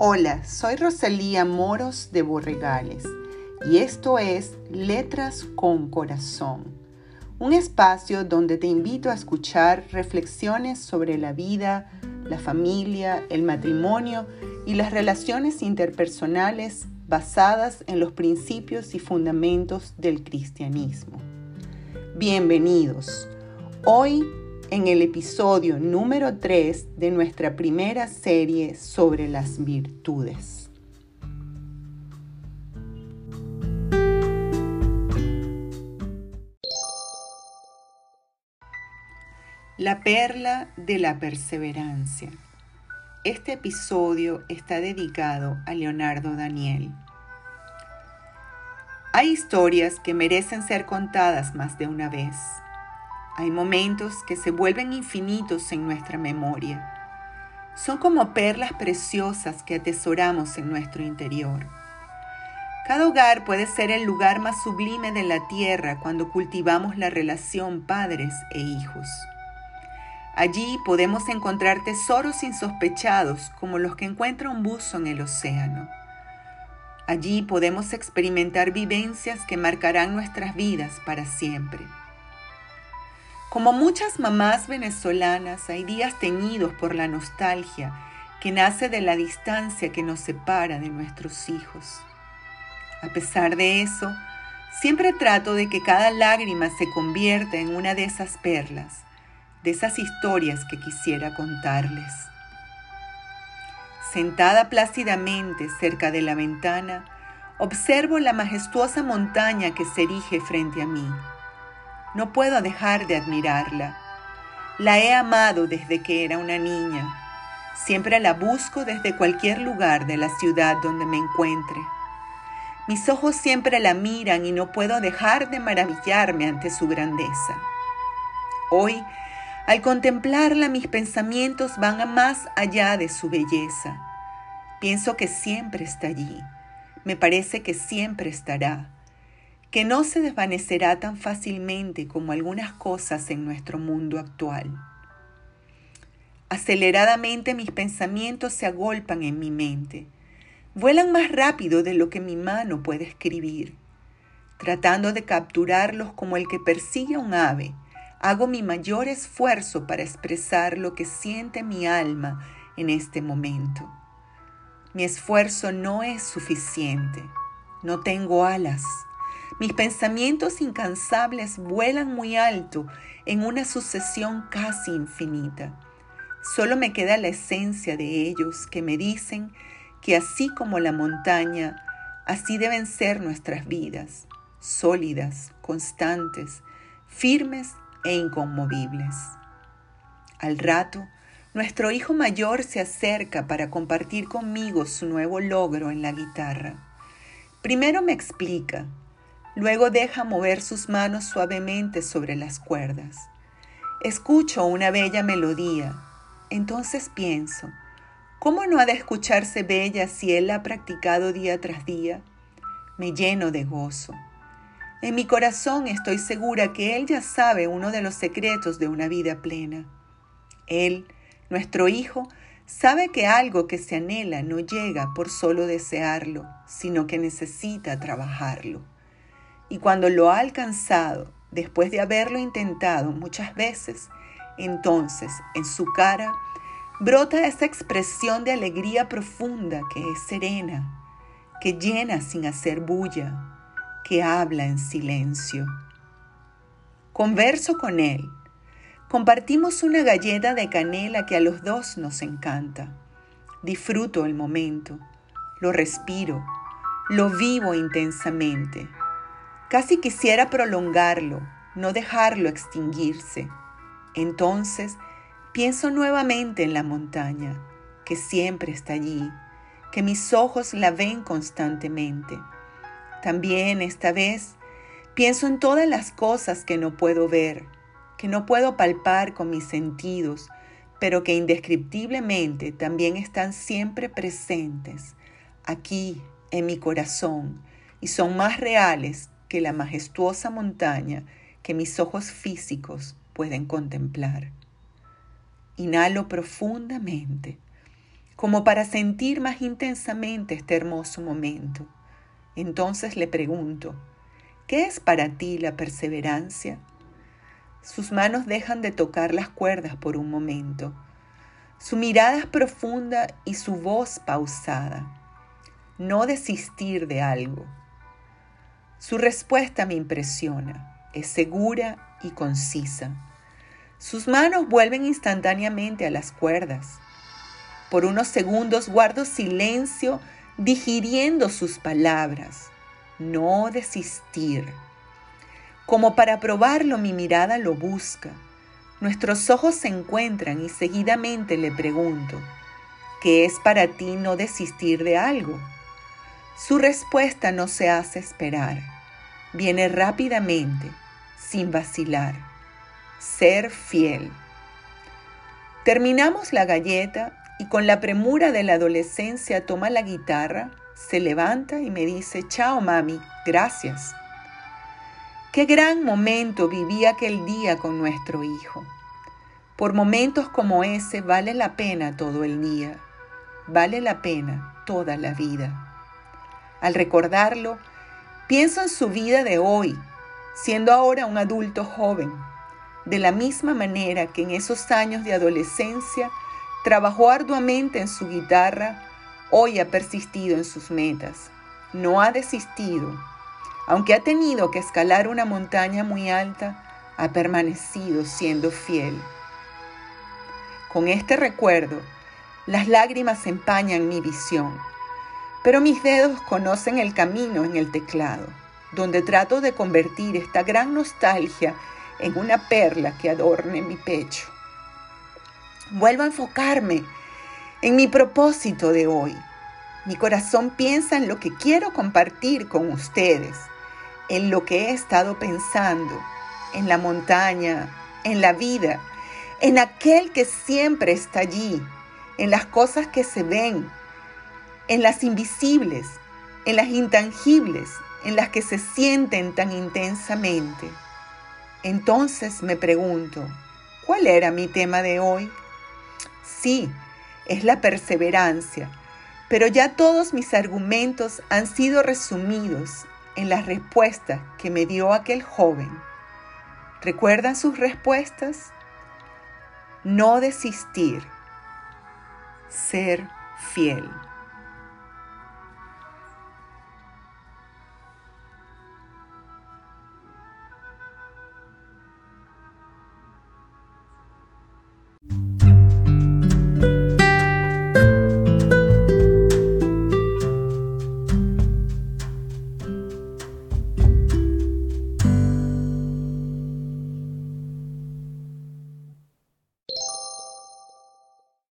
Hola, soy Rosalía Moros de Borregales y esto es Letras con Corazón, un espacio donde te invito a escuchar reflexiones sobre la vida, la familia, el matrimonio y las relaciones interpersonales basadas en los principios y fundamentos del cristianismo. Bienvenidos. Hoy en el episodio número 3 de nuestra primera serie sobre las virtudes. La perla de la perseverancia. Este episodio está dedicado a Leonardo Daniel. Hay historias que merecen ser contadas más de una vez hay momentos que se vuelven infinitos en nuestra memoria. Son como perlas preciosas que atesoramos en nuestro interior. Cada hogar puede ser el lugar más sublime de la tierra cuando cultivamos la relación padres e hijos. Allí podemos encontrar tesoros insospechados como los que encuentra un buzo en el océano. Allí podemos experimentar vivencias que marcarán nuestras vidas para siempre. Como muchas mamás venezolanas, hay días teñidos por la nostalgia que nace de la distancia que nos separa de nuestros hijos. A pesar de eso, siempre trato de que cada lágrima se convierta en una de esas perlas, de esas historias que quisiera contarles. Sentada plácidamente cerca de la ventana, observo la majestuosa montaña que se erige frente a mí no puedo dejar de admirarla. La he amado desde que era una niña. Siempre la busco desde cualquier lugar de la ciudad donde me encuentre. Mis ojos siempre la miran y no puedo dejar de maravillarme ante su grandeza. Hoy, al contemplarla, mis pensamientos van a más allá de su belleza. Pienso que siempre está allí. Me parece que siempre estará que no se desvanecerá tan fácilmente como algunas cosas en nuestro mundo actual. Aceleradamente mis pensamientos se agolpan en mi mente. Vuelan más rápido de lo que mi mano puede escribir. Tratando de capturarlos como el que persigue a un ave, hago mi mayor esfuerzo para expresar lo que siente mi alma en este momento. Mi esfuerzo no es suficiente. No tengo alas mis pensamientos incansables vuelan muy alto en una sucesión casi infinita. Solo me queda la esencia de ellos que me dicen que así como la montaña, así deben ser nuestras vidas, sólidas, constantes, firmes e inconmovibles. Al rato, nuestro hijo mayor se acerca para compartir conmigo su nuevo logro en la guitarra. Primero me explica Luego deja mover sus manos suavemente sobre las cuerdas. Escucho una bella melodía. Entonces pienso, ¿cómo no ha de escucharse bella si él la ha practicado día tras día? Me lleno de gozo. En mi corazón estoy segura que Él ya sabe uno de los secretos de una vida plena. Él, nuestro Hijo, sabe que algo que se anhela no llega por solo desearlo, sino que necesita trabajarlo. Y cuando lo ha alcanzado, después de haberlo intentado muchas veces, entonces en su cara brota esa expresión de alegría profunda que es serena, que llena sin hacer bulla, que habla en silencio. Converso con él. Compartimos una galleta de canela que a los dos nos encanta. Disfruto el momento, lo respiro, lo vivo intensamente. Casi quisiera prolongarlo, no dejarlo extinguirse. Entonces pienso nuevamente en la montaña, que siempre está allí, que mis ojos la ven constantemente. También esta vez pienso en todas las cosas que no puedo ver, que no puedo palpar con mis sentidos, pero que indescriptiblemente también están siempre presentes, aquí en mi corazón, y son más reales que la majestuosa montaña que mis ojos físicos pueden contemplar. Inhalo profundamente. como para sentir más intensamente este hermoso momento. Entonces le pregunto, ¿qué es para ti la perseverancia? Sus manos dejan de tocar las cuerdas por un momento. Su mirada es profunda y su voz pausada. No desistir de algo. Su respuesta me impresiona. Es segura y concisa. Sus manos vuelven instantáneamente a las cuerdas. Por unos segundos guardo silencio digiriendo sus palabras. No desistir. Como para probarlo, mi mirada lo busca. Nuestros ojos se encuentran y seguidamente le pregunto, ¿qué es para ti no desistir de algo? Su respuesta no se hace esperar. Viene rápidamente, sin vacilar. Ser fiel. Terminamos la galleta y con la premura de la adolescencia toma la guitarra, se levanta y me dice, chao mami, gracias. Qué gran momento viví aquel día con nuestro hijo. Por momentos como ese vale la pena todo el día, vale la pena toda la vida. Al recordarlo, pienso en su vida de hoy, siendo ahora un adulto joven, de la misma manera que en esos años de adolescencia trabajó arduamente en su guitarra, hoy ha persistido en sus metas, no ha desistido. Aunque ha tenido que escalar una montaña muy alta, ha permanecido siendo fiel. Con este recuerdo, las lágrimas empañan mi visión, pero mis dedos conocen el camino en el teclado, donde trato de convertir esta gran nostalgia en una perla que adorne mi pecho. Vuelvo a enfocarme en mi propósito de hoy. Mi corazón piensa en lo que quiero compartir con ustedes en lo que he estado pensando, en la montaña, en la vida, en aquel que siempre está allí, en las cosas que se ven, en las invisibles, en las intangibles, en las que se sienten tan intensamente. Entonces me pregunto, ¿cuál era mi tema de hoy? Sí, es la perseverancia, pero ya todos mis argumentos han sido resumidos en las respuestas que me dio aquel joven. ¿Recuerdan sus respuestas? No desistir, ser fiel.